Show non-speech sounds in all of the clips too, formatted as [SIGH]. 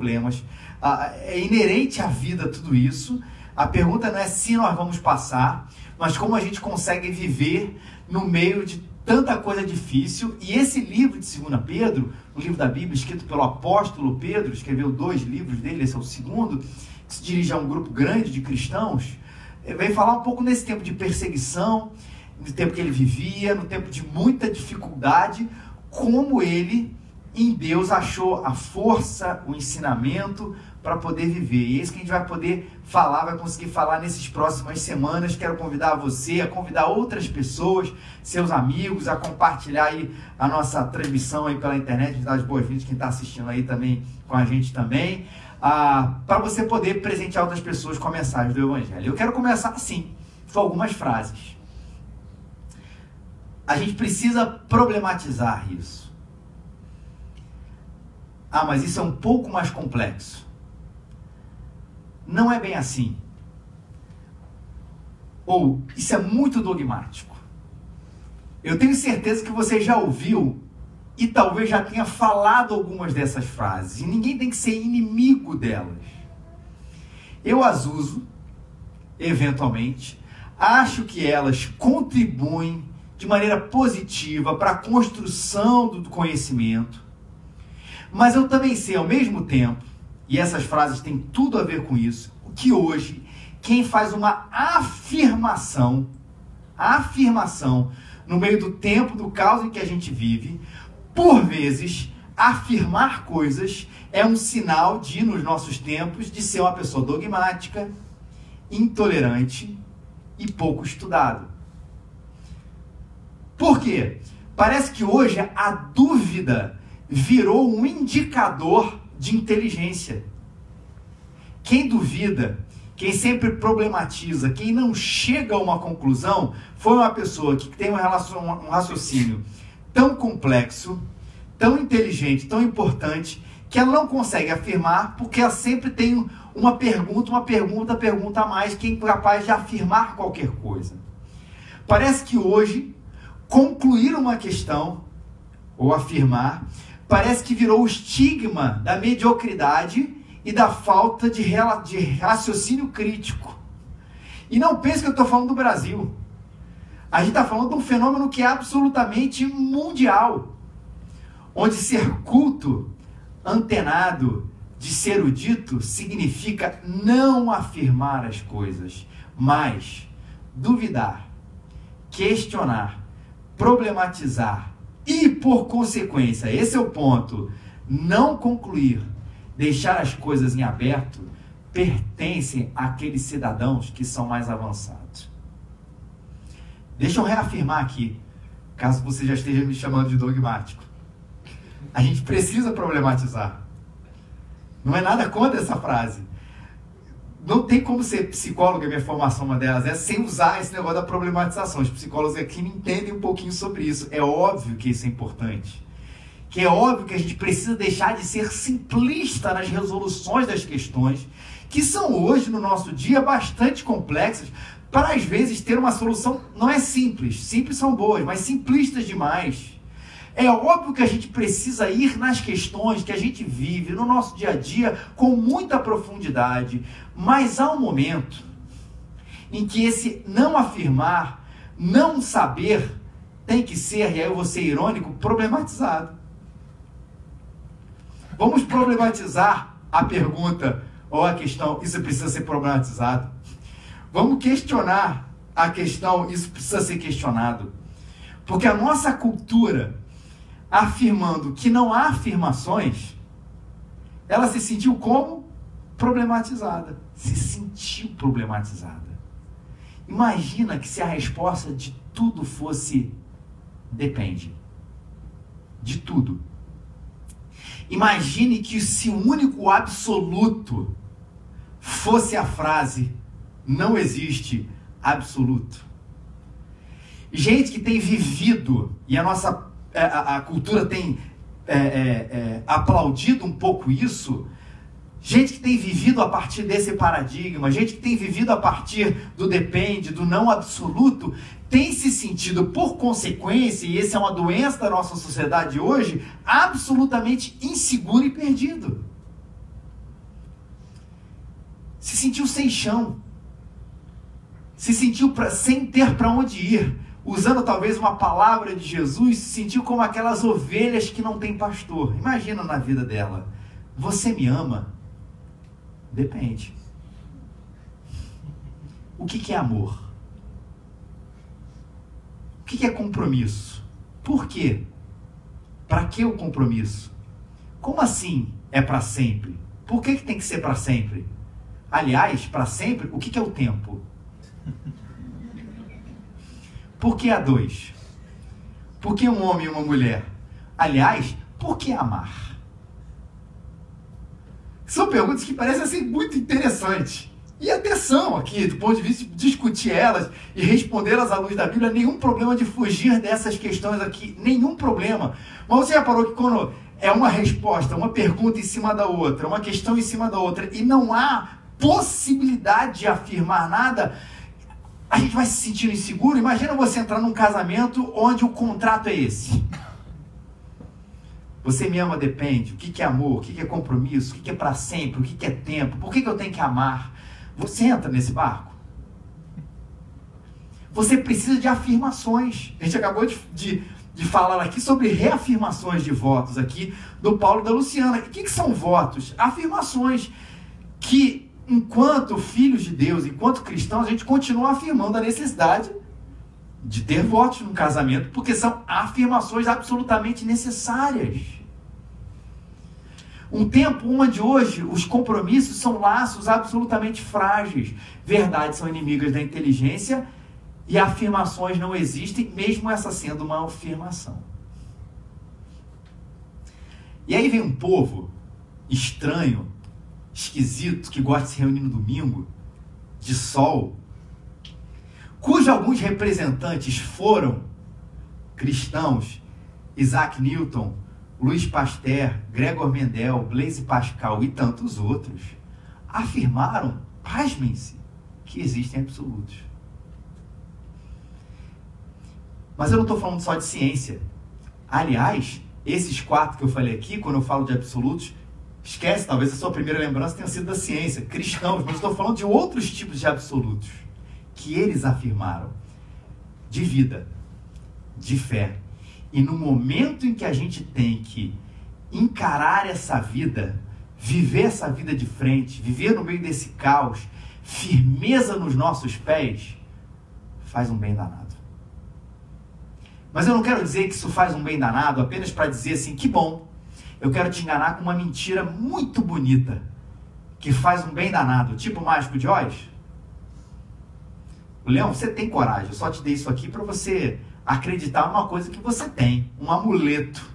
problemas. Ah, é inerente à vida tudo isso. A pergunta não é se nós vamos passar, mas como a gente consegue viver no meio de tanta coisa difícil. E esse livro de 2 Pedro, o livro da Bíblia, escrito pelo apóstolo Pedro, escreveu dois livros dele, esse é o segundo, que se dirige a um grupo grande de cristãos, eh, vem falar um pouco nesse tempo de perseguição, no tempo que ele vivia, no tempo de muita dificuldade, como ele em Deus achou a força, o ensinamento para poder viver. E é isso que a gente vai poder falar, vai conseguir falar nessas próximas semanas. Quero convidar você a convidar outras pessoas, seus amigos, a compartilhar aí a nossa transmissão aí pela internet, dar as boas-vindas quem está assistindo aí também com a gente também, ah, para você poder presentear outras pessoas com a mensagem do Evangelho. Eu quero começar assim, com algumas frases. A gente precisa problematizar isso. Ah, mas isso é um pouco mais complexo. Não é bem assim. Ou isso é muito dogmático. Eu tenho certeza que você já ouviu e talvez já tenha falado algumas dessas frases. E ninguém tem que ser inimigo delas. Eu as uso, eventualmente, acho que elas contribuem de maneira positiva para a construção do conhecimento mas eu também sei ao mesmo tempo, e essas frases têm tudo a ver com isso, que hoje quem faz uma afirmação, afirmação no meio do tempo, do caos em que a gente vive, por vezes afirmar coisas é um sinal de, nos nossos tempos, de ser uma pessoa dogmática, intolerante e pouco estudado. Por quê? Parece que hoje a dúvida virou um indicador de inteligência. Quem duvida, quem sempre problematiza, quem não chega a uma conclusão, foi uma pessoa que tem um, raciocínio tão complexo, tão inteligente, tão importante, que ela não consegue afirmar porque ela sempre tem uma pergunta, uma pergunta, pergunta a mais, que é incapaz de afirmar qualquer coisa. Parece que hoje, concluir uma questão ou afirmar parece que virou o estigma da mediocridade e da falta de, de raciocínio crítico. E não pense que eu estou falando do Brasil. A gente está falando de um fenômeno que é absolutamente mundial, onde ser culto, antenado, de ser erudito, significa não afirmar as coisas, mas duvidar, questionar, problematizar, e, por consequência, esse é o ponto, não concluir, deixar as coisas em aberto, pertencem àqueles cidadãos que são mais avançados. Deixa eu reafirmar aqui, caso você já esteja me chamando de dogmático. A gente precisa problematizar. Não é nada contra essa frase não tem como ser psicólogo, a minha formação uma delas é sem usar esse negócio da problematização. Os psicólogos aqui me entendem um pouquinho sobre isso. É óbvio que isso é importante. Que é óbvio que a gente precisa deixar de ser simplista nas resoluções das questões, que são hoje, no nosso dia, bastante complexas, para às vezes ter uma solução não é simples. Simples são boas, mas simplistas demais. É óbvio que a gente precisa ir nas questões que a gente vive no nosso dia a dia com muita profundidade, mas há um momento em que esse não afirmar, não saber, tem que ser, e aí eu vou ser irônico, problematizado. Vamos problematizar a pergunta ou a questão, isso precisa ser problematizado. Vamos questionar a questão, isso precisa ser questionado. Porque a nossa cultura afirmando que não há afirmações, ela se sentiu como? Problematizada. Se sentiu problematizada. Imagina que se a resposta de tudo fosse depende. De tudo. Imagine que se o único absoluto fosse a frase não existe absoluto. Gente que tem vivido, e a nossa a, a cultura tem é, é, é, aplaudido um pouco isso, gente que tem vivido a partir desse paradigma, gente que tem vivido a partir do depende, do não absoluto, tem se sentido, por consequência, e essa é uma doença da nossa sociedade hoje, absolutamente inseguro e perdido. sentiu sem chão, se sentiu pra, sem ter para onde ir, usando talvez uma palavra de Jesus, se sentiu como aquelas ovelhas que não têm pastor. Imagina na vida dela. Você me ama? Depende. O que, que é amor? O que, que é compromisso? Por quê? Para que o compromisso? Como assim é para sempre? Por que, que tem que ser para sempre? Aliás, para sempre, o que, que é o tempo? Por que a dois? Por que um homem e uma mulher? Aliás, por que amar? São perguntas que parecem assim, muito interessantes. E atenção aqui, do ponto de vista de discutir elas e respondê-las à luz da Bíblia, nenhum problema de fugir dessas questões aqui, nenhum problema. Mas você reparou que quando é uma resposta, uma pergunta em cima da outra, uma questão em cima da outra, e não há possibilidade de afirmar nada, a gente vai se sentindo inseguro. Imagina você entrar num casamento onde o contrato é esse. Você me ama, depende. O que é amor? O que é compromisso? O que é para sempre? O que é tempo? Por que eu tenho que amar? Você entra nesse barco. Você precisa de afirmações. A gente acabou de, de, de falar aqui sobre reafirmações de votos aqui do Paulo e da Luciana. O que, que são votos? Afirmações que, enquanto filhos de Deus, enquanto cristãos, a gente continua afirmando a necessidade de ter votos no casamento, porque são afirmações absolutamente necessárias. Um tempo onde hoje os compromissos são laços absolutamente frágeis. Verdades são inimigas da inteligência e afirmações não existem, mesmo essa sendo uma afirmação. E aí vem um povo estranho, esquisito, que gosta de se reunir no domingo, de sol, cujos alguns representantes foram cristãos, Isaac Newton, Luiz Pasteur, Gregor Mendel, Blaise Pascal e tantos outros afirmaram, pasmem-se, que existem absolutos. Mas eu não estou falando só de ciência. Aliás, esses quatro que eu falei aqui, quando eu falo de absolutos, esquece, talvez a sua primeira lembrança tenha sido da ciência, cristãos, mas estou falando de outros tipos de absolutos que eles afirmaram de vida, de fé, e no momento em que a gente tem que encarar essa vida, viver essa vida de frente, viver no meio desse caos, firmeza nos nossos pés, faz um bem danado. Mas eu não quero dizer que isso faz um bem danado apenas para dizer assim, que bom. Eu quero te enganar com uma mentira muito bonita, que faz um bem danado, tipo o mágico de Oz. Leão, você tem coragem, eu só te dei isso aqui para você acreditar numa coisa que você tem, um amuleto.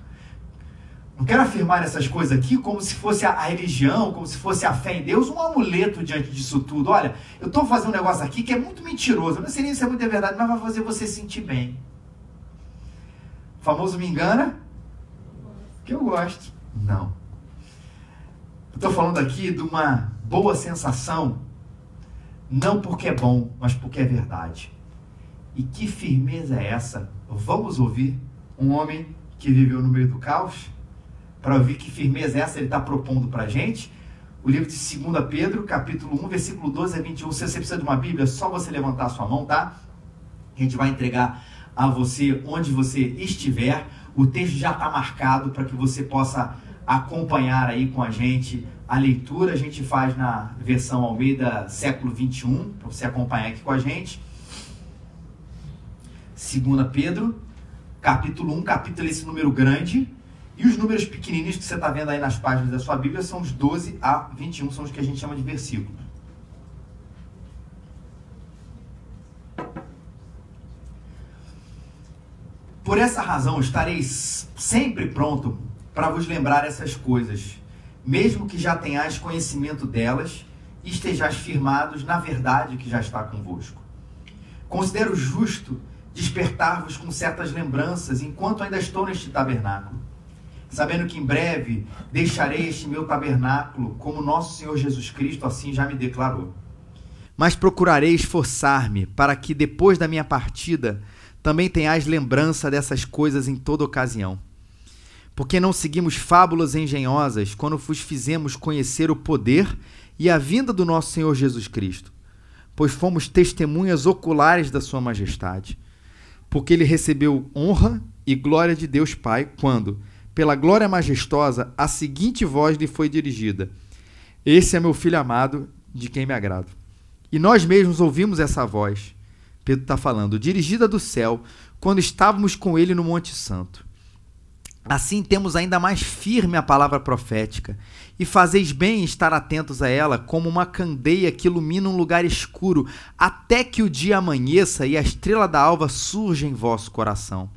Não quero afirmar essas coisas aqui como se fosse a, religião, como se fosse a fé em Deus, um amuleto diante disso tudo. Olha, eu estou fazendo um negócio aqui que é muito mentiroso. Eu não sei nem se é muita verdade, mas vai fazer você sentir bem. O famoso me engana? Que eu gosto. Não. Estou falando aqui de uma boa sensação, não porque é bom, mas porque é verdade. E que firmeza é essa? Vamos ouvir um homem que viveu no meio do caos? Para ouvir que firmeza é essa ele está propondo para a gente? O livro de 2 Pedro, capítulo 1, versículo 12 a 21. Se você precisa de uma Bíblia, é só você levantar a sua mão, tá? A gente vai entregar a você onde você estiver. O texto já está marcado para que você possa acompanhar aí com a gente a leitura. A gente faz na versão Almeida século 21, para você acompanhar aqui com a gente. 2 Pedro, capítulo 1, capítulo esse número grande. E os números pequenininhos que você está vendo aí nas páginas da sua Bíblia são os 12 a 21, são os que a gente chama de versículos. Por essa razão estarei sempre pronto para vos lembrar essas coisas, mesmo que já tenhais conhecimento delas e estejais firmados na verdade que já está convosco. Considero justo despertar-vos com certas lembranças enquanto ainda estou neste tabernáculo, sabendo que em breve deixarei este meu tabernáculo, como nosso Senhor Jesus Cristo assim já me declarou. Mas procurarei esforçar-me para que depois da minha partida também tenhais lembrança dessas coisas em toda ocasião. Porque não seguimos fábulas engenhosas quando vos fizemos conhecer o poder e a vinda do nosso Senhor Jesus Cristo, pois fomos testemunhas oculares da Sua Majestade. Porque ele recebeu honra e glória de Deus Pai quando, pela glória majestosa, a seguinte voz lhe foi dirigida: Esse é meu filho amado, de quem me agrado. E nós mesmos ouvimos essa voz. Pedro está falando, dirigida do céu, quando estávamos com ele no Monte Santo. Assim temos ainda mais firme a palavra profética, e fazeis bem estar atentos a ela, como uma candeia que ilumina um lugar escuro, até que o dia amanheça e a estrela da alva surja em vosso coração.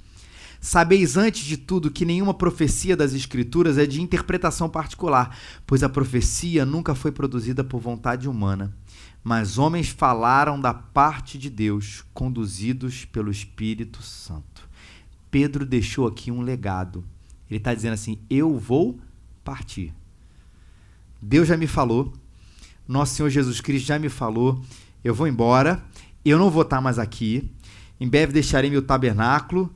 Sabeis antes de tudo que nenhuma profecia das Escrituras é de interpretação particular, pois a profecia nunca foi produzida por vontade humana, mas homens falaram da parte de Deus, conduzidos pelo Espírito Santo. Pedro deixou aqui um legado ele está dizendo assim: Eu vou partir. Deus já me falou, nosso Senhor Jesus Cristo já me falou, eu vou embora, eu não vou estar mais aqui, em breve deixarei meu tabernáculo,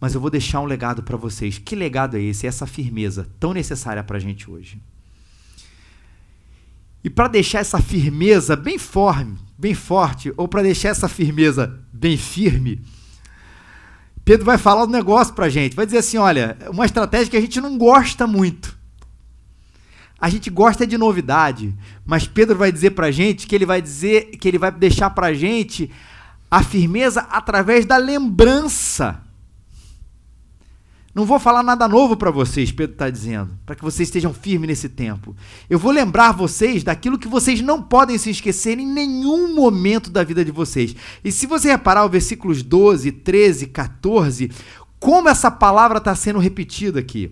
mas eu vou deixar um legado para vocês. Que legado é esse? Essa firmeza tão necessária para a gente hoje. E para deixar essa firmeza bem forte, bem forte, ou para deixar essa firmeza bem firme, Pedro vai falar um negócio pra gente. Vai dizer assim: olha, uma estratégia que a gente não gosta muito. A gente gosta de novidade, mas Pedro vai dizer pra gente que ele vai dizer que ele vai deixar pra gente a firmeza através da lembrança. Não vou falar nada novo para vocês, Pedro está dizendo, para que vocês estejam firmes nesse tempo. Eu vou lembrar vocês daquilo que vocês não podem se esquecer em nenhum momento da vida de vocês. E se você reparar os versículos 12, 13, 14, como essa palavra está sendo repetida aqui.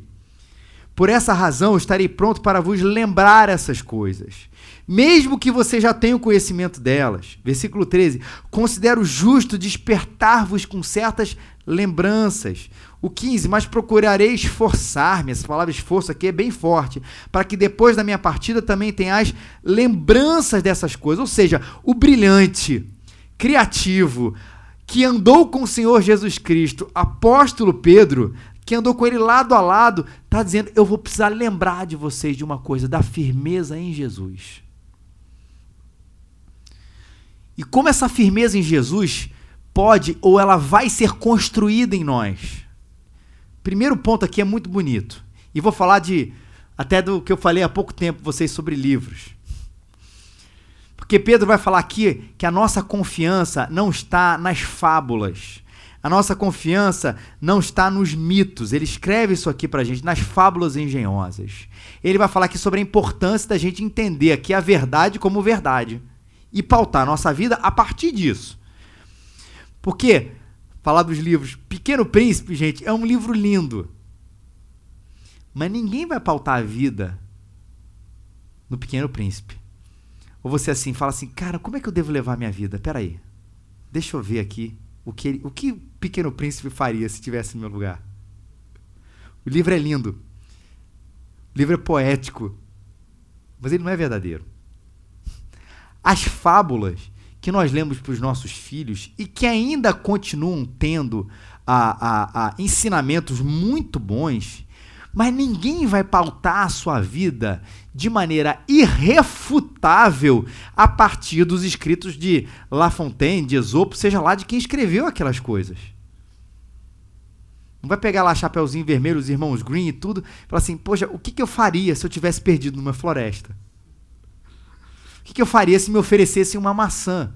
Por essa razão, estarei pronto para vos lembrar essas coisas, mesmo que você já tenha o conhecimento delas. Versículo 13: Considero justo despertar-vos com certas lembranças o 15, mas procurarei esforçar-me, essa palavra esforço aqui é bem forte, para que depois da minha partida também tenhas lembranças dessas coisas. Ou seja, o brilhante, criativo, que andou com o Senhor Jesus Cristo, apóstolo Pedro, que andou com ele lado a lado, está dizendo: Eu vou precisar lembrar de vocês de uma coisa, da firmeza em Jesus. E como essa firmeza em Jesus pode ou ela vai ser construída em nós? Primeiro ponto aqui é muito bonito. E vou falar de até do que eu falei há pouco tempo vocês sobre livros. Porque Pedro vai falar aqui que a nossa confiança não está nas fábulas. A nossa confiança não está nos mitos. Ele escreve isso aqui pra gente, nas fábulas engenhosas. Ele vai falar aqui sobre a importância da gente entender aqui a verdade como verdade e pautar a nossa vida a partir disso. Porque falar dos livros. Pequeno Príncipe, gente, é um livro lindo. Mas ninguém vai pautar a vida no Pequeno Príncipe. Ou você assim fala assim, cara, como é que eu devo levar minha vida? Peraí, deixa eu ver aqui o que, o que Pequeno Príncipe faria se estivesse no meu lugar. O livro é lindo. O livro é poético. Mas ele não é verdadeiro. As fábulas que nós lemos para os nossos filhos e que ainda continuam tendo a, a, a ensinamentos muito bons, mas ninguém vai pautar a sua vida de maneira irrefutável a partir dos escritos de La Fontaine, de Esopo, seja lá de quem escreveu aquelas coisas. Não vai pegar lá Chapeuzinho Vermelho, os irmãos Green e tudo, e falar assim, poxa, o que, que eu faria se eu tivesse perdido numa floresta? O que, que eu faria se me oferecessem uma maçã?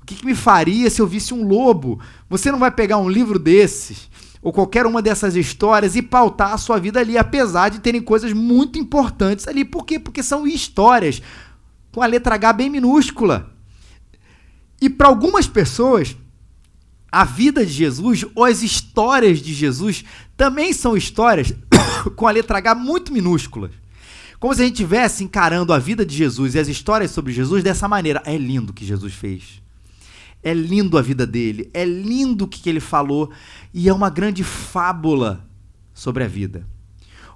O que, que me faria se eu visse um lobo? Você não vai pegar um livro desses ou qualquer uma dessas histórias e pautar a sua vida ali, apesar de terem coisas muito importantes ali. Por quê? Porque são histórias com a letra H bem minúscula. E para algumas pessoas, a vida de Jesus ou as histórias de Jesus também são histórias [COUGHS] com a letra H muito minúsculas. Como se a gente estivesse encarando a vida de Jesus e as histórias sobre Jesus dessa maneira. É lindo o que Jesus fez. É lindo a vida dele, é lindo o que ele falou e é uma grande fábula sobre a vida.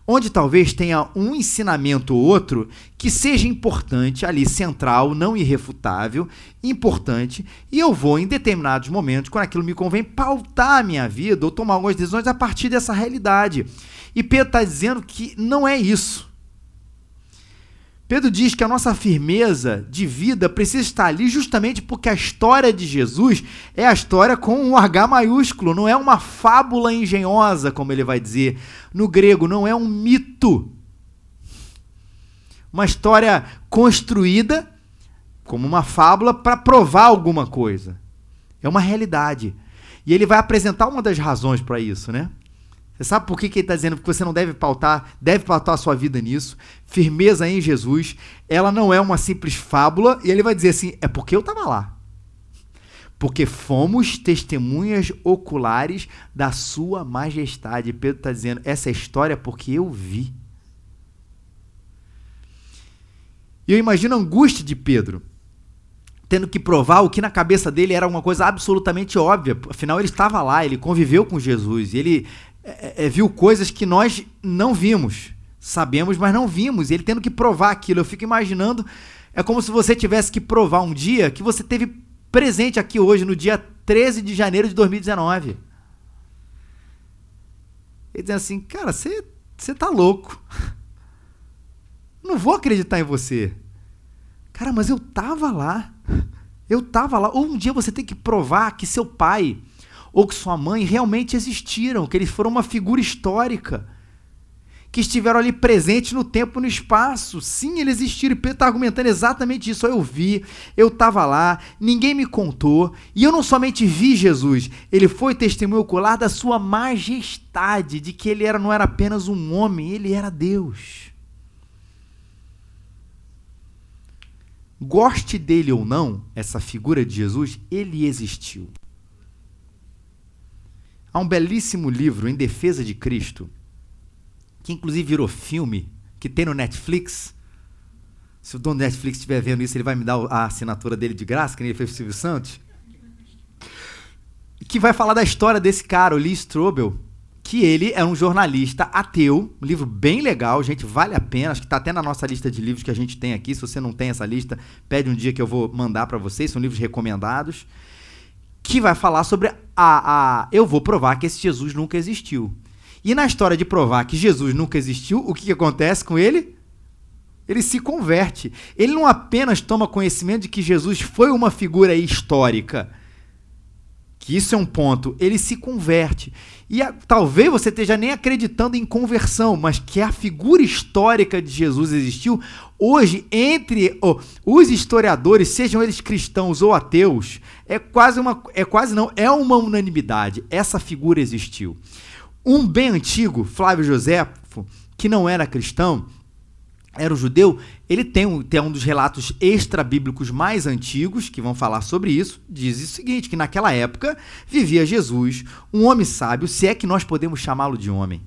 onde talvez tenha um ensinamento ou outro que seja importante ali, central, não irrefutável, importante, e eu vou, em determinados momentos, quando aquilo me convém, pautar a minha vida ou tomar algumas decisões a partir dessa realidade. E Pedro está dizendo que não é isso. Pedro diz que a nossa firmeza de vida precisa estar ali justamente porque a história de Jesus é a história com um H maiúsculo, não é uma fábula engenhosa, como ele vai dizer. No grego, não é um mito. Uma história construída como uma fábula para provar alguma coisa. É uma realidade. E ele vai apresentar uma das razões para isso, né? Você sabe por que, que ele está dizendo que você não deve pautar, deve pautar a sua vida nisso? Firmeza em Jesus, ela não é uma simples fábula, e ele vai dizer assim: é porque eu estava lá. Porque fomos testemunhas oculares da sua majestade. Pedro está dizendo: essa é história porque eu vi. E eu imagino a angústia de Pedro, tendo que provar o que na cabeça dele era uma coisa absolutamente óbvia. Afinal, ele estava lá, ele conviveu com Jesus, ele é, é, viu coisas que nós não vimos. Sabemos, mas não vimos. Ele tendo que provar aquilo. Eu fico imaginando. É como se você tivesse que provar um dia que você teve presente aqui hoje, no dia 13 de janeiro de 2019. Ele dizendo assim, cara, você tá louco. Não vou acreditar em você. Cara, mas eu tava lá. Eu tava lá. Ou um dia você tem que provar que seu pai ou que sua mãe realmente existiram, que eles foram uma figura histórica, que estiveram ali presentes no tempo e no espaço. Sim, eles existiram. E Pedro está argumentando exatamente isso. Eu vi, eu estava lá, ninguém me contou. E eu não somente vi Jesus, ele foi testemunho ocular da sua majestade, de que ele era, não era apenas um homem, ele era Deus. Goste dele ou não, essa figura de Jesus, ele existiu. Há um belíssimo livro em defesa de Cristo, que inclusive virou filme, que tem no Netflix. Se o dono do Netflix estiver vendo isso, ele vai me dar a assinatura dele de graça, que nem ele fez o Silvio Santos. Que vai falar da história desse cara, o Lee Strobel, que ele é um jornalista ateu, um livro bem legal, gente, vale a pena, acho que está até na nossa lista de livros que a gente tem aqui, se você não tem essa lista, pede um dia que eu vou mandar para vocês, são livros recomendados que vai falar sobre a, a. Eu vou provar que esse Jesus nunca existiu. E na história de provar que Jesus nunca existiu, o que, que acontece com ele? Ele se converte. Ele não apenas toma conhecimento de que Jesus foi uma figura histórica, que isso é um ponto, ele se converte. E a, talvez você esteja nem acreditando em conversão, mas que a figura histórica de Jesus existiu. Hoje, entre oh, os historiadores, sejam eles cristãos ou ateus, é quase uma. É quase não, é uma unanimidade. Essa figura existiu. Um bem antigo, Flávio Joséfo, que não era cristão, era um judeu, ele tem um, tem um dos relatos extra-bíblicos mais antigos, que vão falar sobre isso, diz o seguinte, que naquela época vivia Jesus, um homem sábio, se é que nós podemos chamá-lo de homem.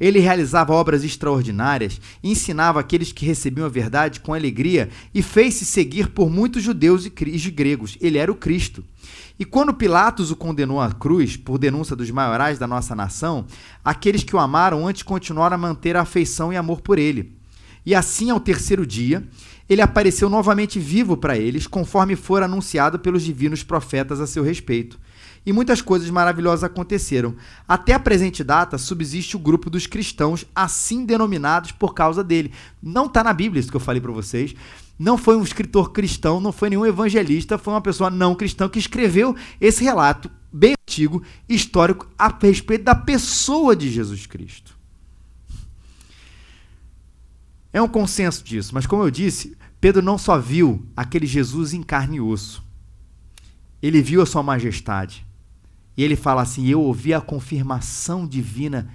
Ele realizava obras extraordinárias, ensinava aqueles que recebiam a verdade com alegria e fez-se seguir por muitos judeus e gregos. Ele era o Cristo. E quando Pilatos o condenou à cruz por denúncia dos maiorais da nossa nação, aqueles que o amaram antes continuaram a manter a afeição e amor por ele. E assim, ao terceiro dia, ele apareceu novamente vivo para eles, conforme for anunciado pelos divinos profetas a seu respeito. E muitas coisas maravilhosas aconteceram. Até a presente data, subsiste o grupo dos cristãos, assim denominados por causa dele. Não está na Bíblia isso que eu falei para vocês. Não foi um escritor cristão, não foi nenhum evangelista, foi uma pessoa não cristã que escreveu esse relato bem antigo, histórico, a respeito da pessoa de Jesus Cristo. É um consenso disso, mas como eu disse, Pedro não só viu aquele Jesus em carne e osso, ele viu a sua majestade. E ele fala assim: Eu ouvi a confirmação divina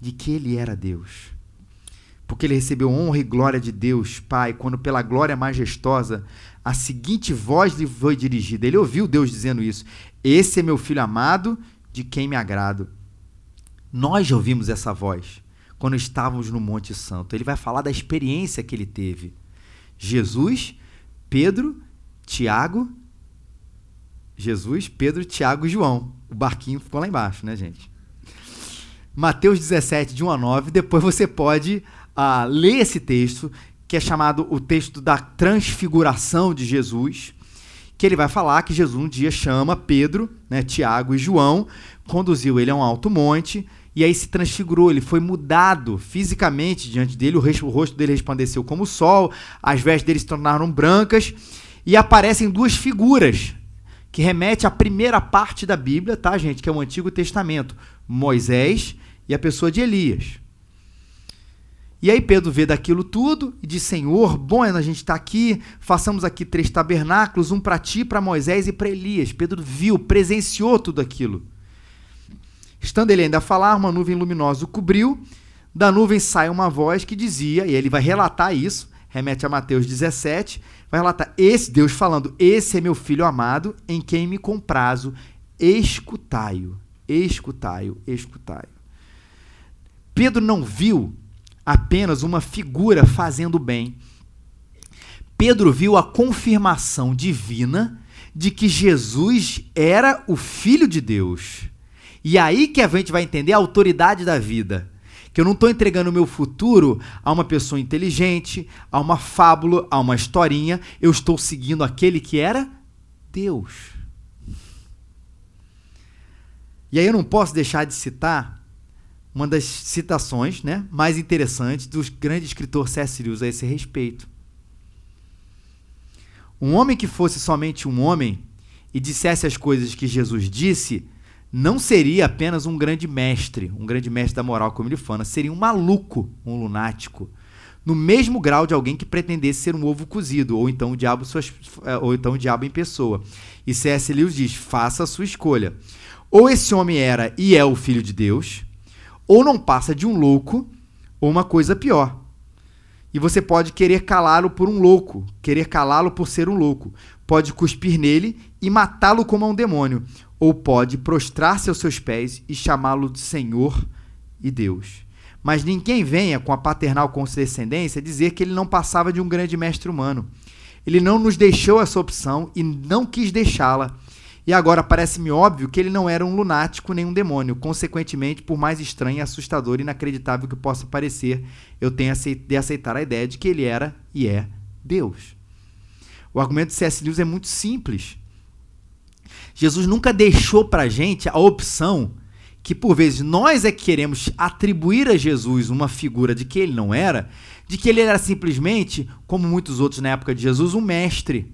de que ele era Deus. Porque ele recebeu honra e glória de Deus, Pai, quando pela glória majestosa a seguinte voz lhe foi dirigida. Ele ouviu Deus dizendo isso: Esse é meu filho amado, de quem me agrado. Nós já ouvimos essa voz quando estávamos no Monte Santo. Ele vai falar da experiência que ele teve. Jesus, Pedro, Tiago, Jesus, Pedro, Tiago e João. O barquinho ficou lá embaixo, né, gente? Mateus 17, de 1 a 9. Depois você pode uh, ler esse texto, que é chamado o texto da transfiguração de Jesus, que ele vai falar que Jesus um dia chama Pedro, né, Tiago e João, conduziu ele a um alto monte, e aí se transfigurou, ele foi mudado fisicamente diante dele, o rosto dele resplandeceu como o sol, as vestes dele se tornaram brancas, e aparecem duas figuras que remete à primeira parte da Bíblia, tá, gente? Que é o Antigo Testamento. Moisés e a pessoa de Elias. E aí Pedro vê daquilo tudo e diz: Senhor, bom é a gente estar tá aqui, façamos aqui três tabernáculos, um para ti, para Moisés e para Elias. Pedro viu, presenciou tudo aquilo. Estando ele ainda a falar, uma nuvem luminosa o cobriu. Da nuvem sai uma voz que dizia, e ele vai relatar isso, remete a Mateus 17, vai relatar esse Deus falando: "Esse é meu filho amado, em quem me comprazo, escutai-o, escutai-o, escutai-o". Pedro não viu apenas uma figura fazendo bem. Pedro viu a confirmação divina de que Jesus era o filho de Deus. E aí que a gente vai entender a autoridade da vida que eu não estou entregando o meu futuro a uma pessoa inteligente, a uma fábula, a uma historinha. Eu estou seguindo aquele que era Deus. E aí eu não posso deixar de citar uma das citações né, mais interessantes do grande escritor C.S. A esse respeito. Um homem que fosse somente um homem e dissesse as coisas que Jesus disse, não seria apenas um grande mestre, um grande mestre da moral como ele fala, seria um maluco, um lunático, no mesmo grau de alguém que pretendesse ser um ovo cozido, ou então o diabo, suas, é, ou então o diabo em pessoa. E C.S. Lewis diz: faça a sua escolha. Ou esse homem era e é o filho de Deus, ou não passa de um louco, ou uma coisa pior. E você pode querer calá-lo por um louco, querer calá-lo por ser um louco. Pode cuspir nele e matá-lo como a um demônio ou pode prostrar-se aos seus pés e chamá-lo de Senhor e Deus. Mas ninguém venha com a paternal condescendência dizer que ele não passava de um grande mestre humano. Ele não nos deixou essa opção e não quis deixá-la. E agora parece-me óbvio que ele não era um lunático nem um demônio. Consequentemente, por mais estranho, assustador e inacreditável que possa parecer, eu tenho de aceitar a ideia de que ele era e é Deus. O argumento de C.S. Lewis é muito simples. Jesus nunca deixou para gente a opção que por vezes nós é que queremos atribuir a Jesus uma figura de que ele não era, de que ele era simplesmente, como muitos outros na época de Jesus, um mestre,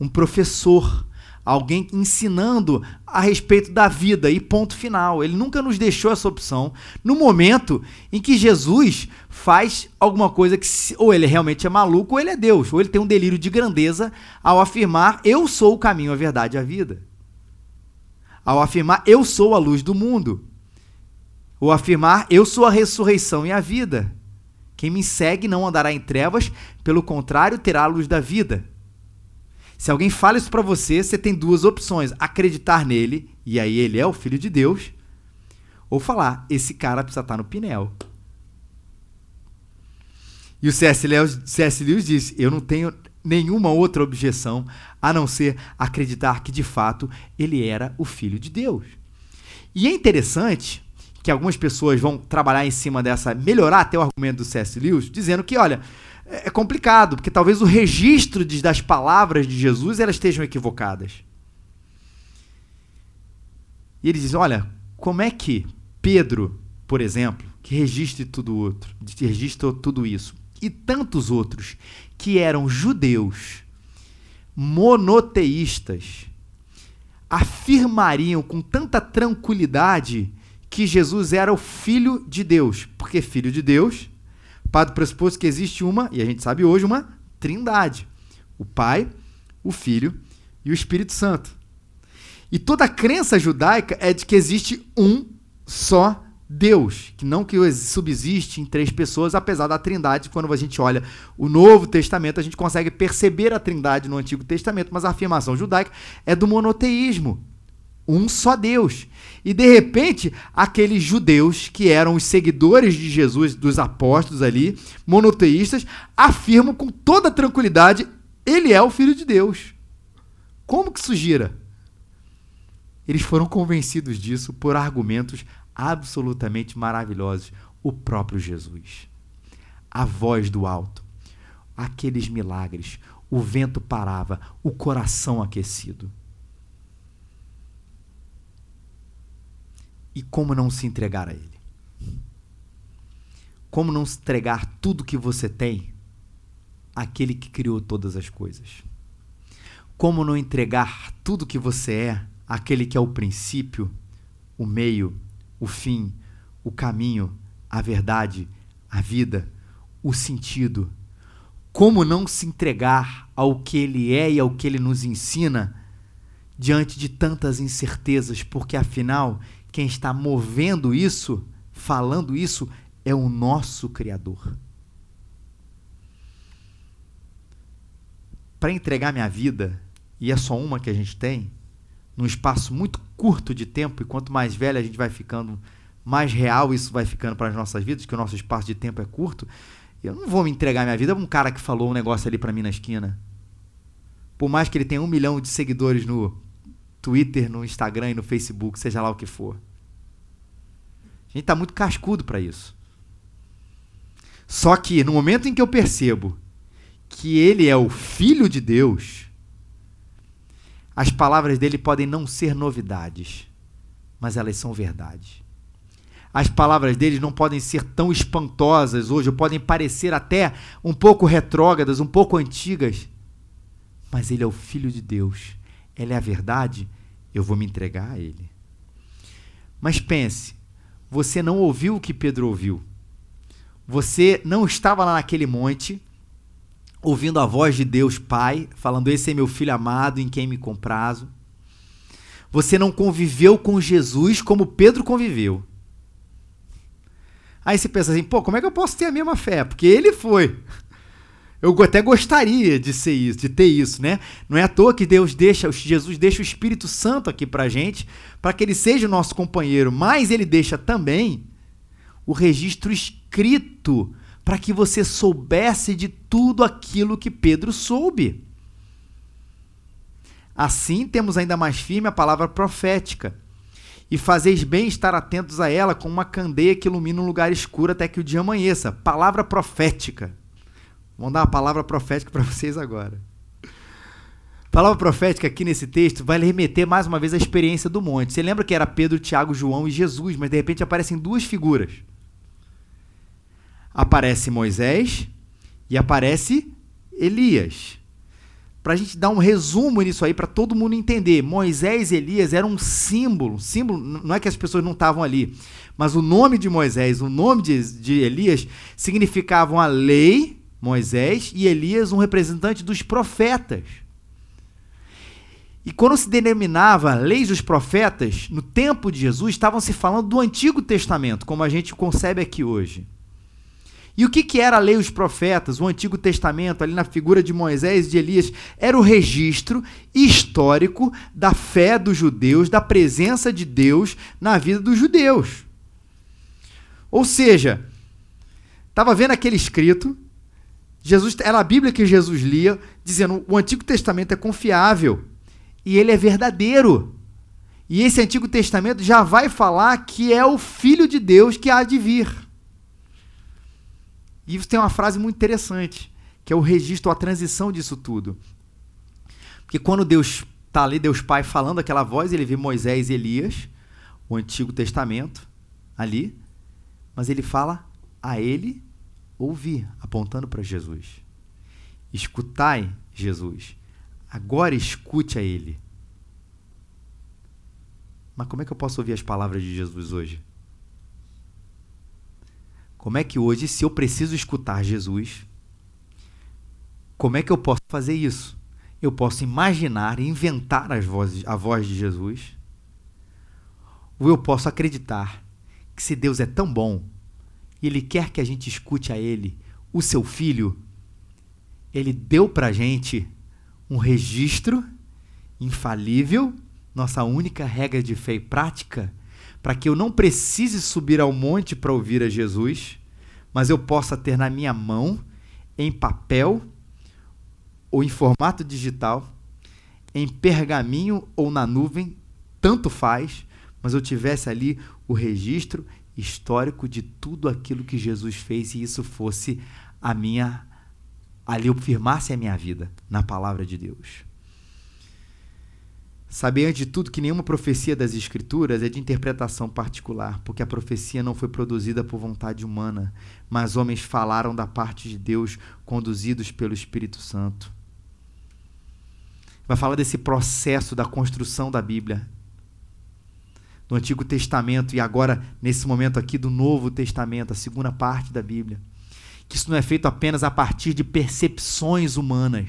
um professor, alguém ensinando a respeito da vida e ponto final. Ele nunca nos deixou essa opção no momento em que Jesus faz alguma coisa que ou ele realmente é maluco ou ele é Deus, ou ele tem um delírio de grandeza ao afirmar eu sou o caminho, a verdade e a vida. Ao afirmar eu sou a luz do mundo. Ou afirmar eu sou a ressurreição e a vida. Quem me segue não andará em trevas, pelo contrário, terá a luz da vida. Se alguém fala isso para você, você tem duas opções: acreditar nele, e aí ele é o filho de Deus, ou falar, esse cara precisa estar no pinel. E o C.S. Lewis. Lewis diz: Eu não tenho nenhuma outra objeção a não ser acreditar que de fato ele era o filho de Deus. E é interessante que algumas pessoas vão trabalhar em cima dessa, melhorar até o argumento do C.S. Lewis, dizendo que, olha, é, é complicado, porque talvez o registro de, das palavras de Jesus elas estejam equivocadas. E ele diz: olha, como é que Pedro, por exemplo, que registre tudo outro, registra tudo isso, e tantos outros que eram judeus, monoteístas, afirmariam com tanta tranquilidade que Jesus era o filho de Deus, porque filho de Deus Parte do pressuposto que existe uma, e a gente sabe hoje, uma trindade: o Pai, o Filho e o Espírito Santo. E toda a crença judaica é de que existe um só Deus, que não que subsiste em três pessoas, apesar da Trindade, quando a gente olha o Novo Testamento, a gente consegue perceber a Trindade no Antigo Testamento, mas a afirmação judaica é do monoteísmo um só Deus. E de repente, aqueles judeus que eram os seguidores de Jesus, dos apóstolos ali, monoteístas, afirmam com toda tranquilidade: ele é o filho de Deus. Como que isso gira? Eles foram convencidos disso por argumentos absolutamente maravilhosos. O próprio Jesus. A voz do alto. Aqueles milagres. O vento parava, o coração aquecido. E como não se entregar a Ele? Como não se entregar tudo que você tem àquele que criou todas as coisas? Como não entregar tudo que você é àquele que é o princípio, o meio, o fim, o caminho, a verdade, a vida, o sentido? Como não se entregar ao que ele é e ao que ele nos ensina diante de tantas incertezas, porque afinal quem está movendo isso, falando isso, é o nosso Criador. Para entregar minha vida, e é só uma que a gente tem, num espaço muito curto de tempo, e quanto mais velho a gente vai ficando, mais real isso vai ficando para as nossas vidas, que o nosso espaço de tempo é curto. Eu não vou me entregar minha vida para um cara que falou um negócio ali para mim na esquina. Por mais que ele tenha um milhão de seguidores no Twitter, no Instagram e no Facebook, seja lá o que for. A gente está muito cascudo para isso. Só que no momento em que eu percebo que ele é o Filho de Deus, as palavras dele podem não ser novidades, mas elas são verdade. As palavras dele não podem ser tão espantosas hoje, ou podem parecer até um pouco retrógradas, um pouco antigas, mas ele é o Filho de Deus, ele é a verdade, eu vou me entregar a ele. Mas pense, você não ouviu o que Pedro ouviu. Você não estava lá naquele monte, ouvindo a voz de Deus Pai, falando: Esse é meu filho amado em quem me comprazo. Você não conviveu com Jesus como Pedro conviveu. Aí você pensa assim: pô, como é que eu posso ter a mesma fé? Porque ele foi. Eu até gostaria de ser isso, de ter isso, né? Não é à toa que Deus deixa, Jesus deixa o Espírito Santo aqui pra gente, para que ele seja o nosso companheiro, mas ele deixa também o registro escrito para que você soubesse de tudo aquilo que Pedro soube. Assim temos ainda mais firme a palavra profética. E fazeis bem estar atentos a ela como uma candeia que ilumina um lugar escuro até que o dia amanheça. Palavra profética. Vamos dar uma palavra profética para [LAUGHS] vocês agora. A palavra profética aqui nesse texto vai remeter mais uma vez à experiência do monte. Você lembra que era Pedro, Tiago, João e Jesus, mas de repente aparecem duas figuras. Aparece Moisés e aparece Elias. Para a gente dar um resumo nisso aí, para todo mundo entender, Moisés e Elias eram um símbolo. Símbolo, não é que as pessoas não estavam ali, mas o nome de Moisés, o nome de, de Elias significavam a lei Moisés e Elias, um representante dos profetas. E quando se denominava leis dos profetas, no tempo de Jesus, estavam se falando do Antigo Testamento, como a gente concebe aqui hoje. E o que, que era a lei dos profetas, o Antigo Testamento, ali na figura de Moisés e de Elias? Era o registro histórico da fé dos judeus, da presença de Deus na vida dos judeus. Ou seja, estava vendo aquele escrito, Jesus era a Bíblia que Jesus lia, dizendo o Antigo Testamento é confiável e ele é verdadeiro. E esse Antigo Testamento já vai falar que é o Filho de Deus que há de vir. E tem uma frase muito interessante, que é o registro, a transição disso tudo. Porque quando Deus está ali, Deus Pai falando aquela voz, ele vê Moisés e Elias, o Antigo Testamento, ali, mas ele fala a ele ouvir, apontando para Jesus. Escutai Jesus. Agora escute a Ele. Mas como é que eu posso ouvir as palavras de Jesus hoje? Como é que hoje, se eu preciso escutar Jesus, como é que eu posso fazer isso? Eu posso imaginar, inventar as vozes, a voz de Jesus, ou eu posso acreditar que se Deus é tão bom e Ele quer que a gente escute a Ele, o seu Filho, Ele deu para a gente um registro infalível, nossa única regra de fé e prática, para que eu não precise subir ao monte para ouvir a Jesus, mas eu possa ter na minha mão, em papel ou em formato digital, em pergaminho ou na nuvem, tanto faz, mas eu tivesse ali o registro histórico de tudo aquilo que Jesus fez e isso fosse a minha ali eu firmasse a minha vida na palavra de Deus. Saber antes de tudo que nenhuma profecia das escrituras é de interpretação particular, porque a profecia não foi produzida por vontade humana, mas homens falaram da parte de Deus, conduzidos pelo Espírito Santo. Vai falar desse processo da construção da Bíblia do Antigo Testamento e agora, nesse momento aqui, do Novo Testamento, a segunda parte da Bíblia. Que isso não é feito apenas a partir de percepções humanas.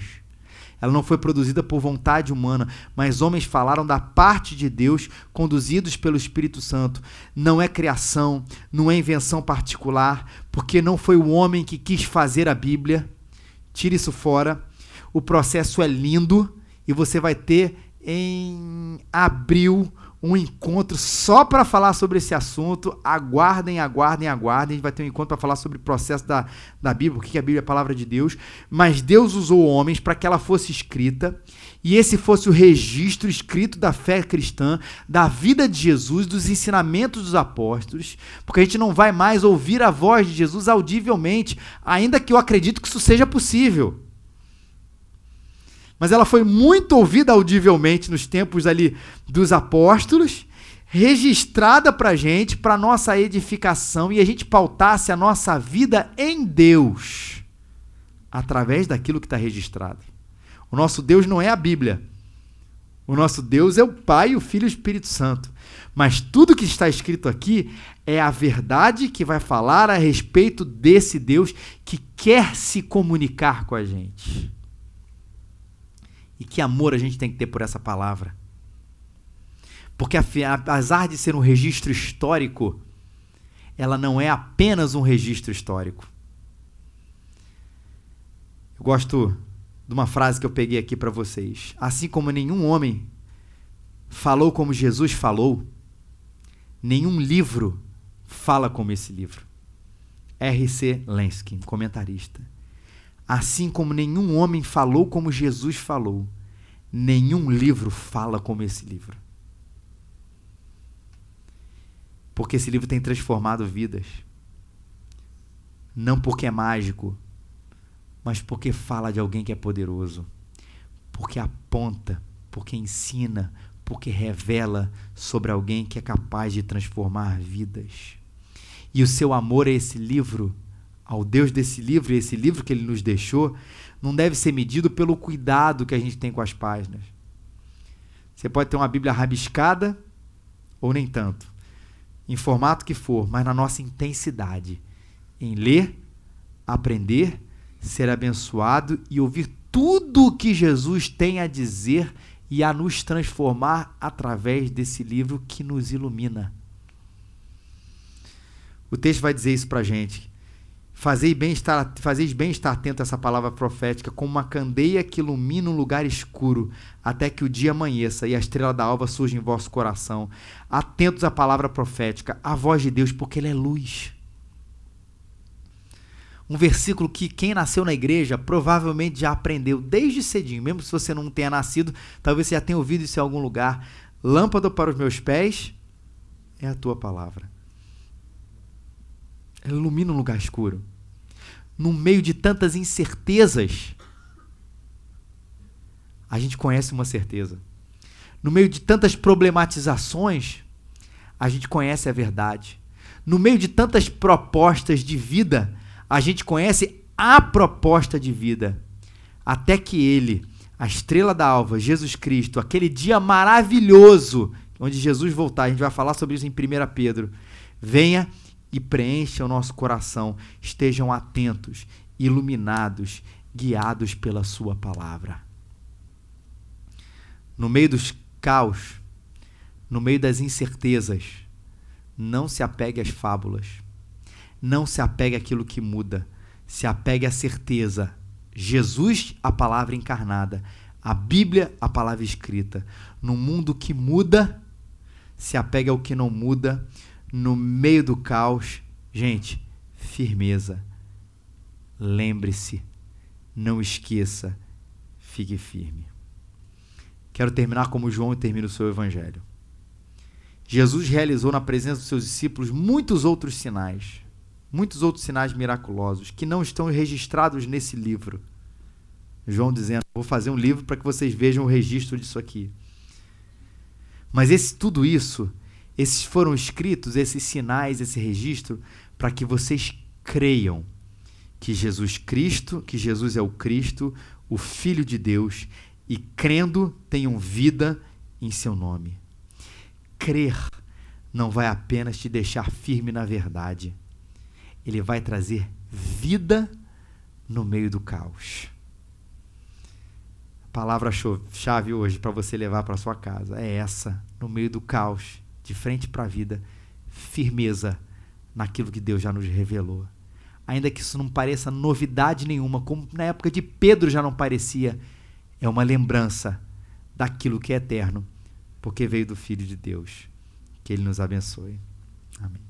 Ela não foi produzida por vontade humana, mas homens falaram da parte de Deus, conduzidos pelo Espírito Santo. Não é criação, não é invenção particular, porque não foi o homem que quis fazer a Bíblia. Tire isso fora. O processo é lindo e você vai ter em abril um encontro só para falar sobre esse assunto. Aguardem, aguardem, aguardem. A gente vai ter um encontro para falar sobre o processo da, da Bíblia, o que é a Bíblia é a palavra de Deus. Mas Deus usou homens para que ela fosse escrita e esse fosse o registro escrito da fé cristã, da vida de Jesus, dos ensinamentos dos apóstolos, porque a gente não vai mais ouvir a voz de Jesus audivelmente, ainda que eu acredito que isso seja possível mas ela foi muito ouvida audivelmente nos tempos ali dos apóstolos, registrada para gente, para nossa edificação e a gente pautasse a nossa vida em Deus através daquilo que está registrado. O nosso Deus não é a Bíblia. O nosso Deus é o Pai, o Filho e o Espírito Santo. Mas tudo que está escrito aqui é a verdade que vai falar a respeito desse Deus que quer se comunicar com a gente. E que amor a gente tem que ter por essa palavra. Porque apesar de ser um registro histórico, ela não é apenas um registro histórico. Eu gosto de uma frase que eu peguei aqui para vocês. Assim como nenhum homem falou como Jesus falou, nenhum livro fala como esse livro. R.C. Lenski, comentarista. Assim como nenhum homem falou como Jesus falou, nenhum livro fala como esse livro. Porque esse livro tem transformado vidas. Não porque é mágico, mas porque fala de alguém que é poderoso. Porque aponta, porque ensina, porque revela sobre alguém que é capaz de transformar vidas. E o seu amor a esse livro ao Deus desse livro, e esse livro que ele nos deixou, não deve ser medido pelo cuidado que a gente tem com as páginas. Você pode ter uma Bíblia rabiscada ou nem tanto, em formato que for, mas na nossa intensidade em ler, aprender, ser abençoado e ouvir tudo o que Jesus tem a dizer e a nos transformar através desse livro que nos ilumina. O texto vai dizer isso para gente. Fazeis bem, estar, fazeis bem estar atento a essa palavra profética, como uma candeia que ilumina um lugar escuro, até que o dia amanheça e a estrela da alva surja em vosso coração. Atentos à palavra profética, à voz de Deus, porque ele é luz. Um versículo que quem nasceu na igreja provavelmente já aprendeu desde cedinho, mesmo se você não tenha nascido, talvez você já tenha ouvido isso em algum lugar. Lâmpada para os meus pés é a tua palavra ela ilumina um lugar escuro. No meio de tantas incertezas, a gente conhece uma certeza. No meio de tantas problematizações, a gente conhece a verdade. No meio de tantas propostas de vida, a gente conhece a proposta de vida. Até que ele, a estrela da alva, Jesus Cristo, aquele dia maravilhoso, onde Jesus voltar, a gente vai falar sobre isso em 1 Pedro, venha e preencha o nosso coração. Estejam atentos, iluminados, guiados pela Sua palavra. No meio dos caos, no meio das incertezas, não se apegue às fábulas. Não se apegue àquilo que muda. Se apegue à certeza. Jesus, a palavra encarnada. A Bíblia, a palavra escrita. No mundo que muda, se apegue ao que não muda no meio do caos, gente, firmeza. Lembre-se, não esqueça, fique firme. Quero terminar como João termina o seu evangelho. Jesus realizou na presença dos seus discípulos muitos outros sinais, muitos outros sinais miraculosos que não estão registrados nesse livro. João dizendo: Vou fazer um livro para que vocês vejam o registro disso aqui. Mas esse, tudo isso, esses foram escritos, esses sinais, esse registro, para que vocês creiam que Jesus Cristo, que Jesus é o Cristo, o Filho de Deus, e crendo tenham vida em seu nome. Crer não vai apenas te deixar firme na verdade, ele vai trazer vida no meio do caos. A palavra-chave hoje para você levar para sua casa é essa, no meio do caos, de frente para a vida, firmeza naquilo que Deus já nos revelou. Ainda que isso não pareça novidade nenhuma, como na época de Pedro já não parecia, é uma lembrança daquilo que é eterno, porque veio do Filho de Deus. Que Ele nos abençoe. Amém.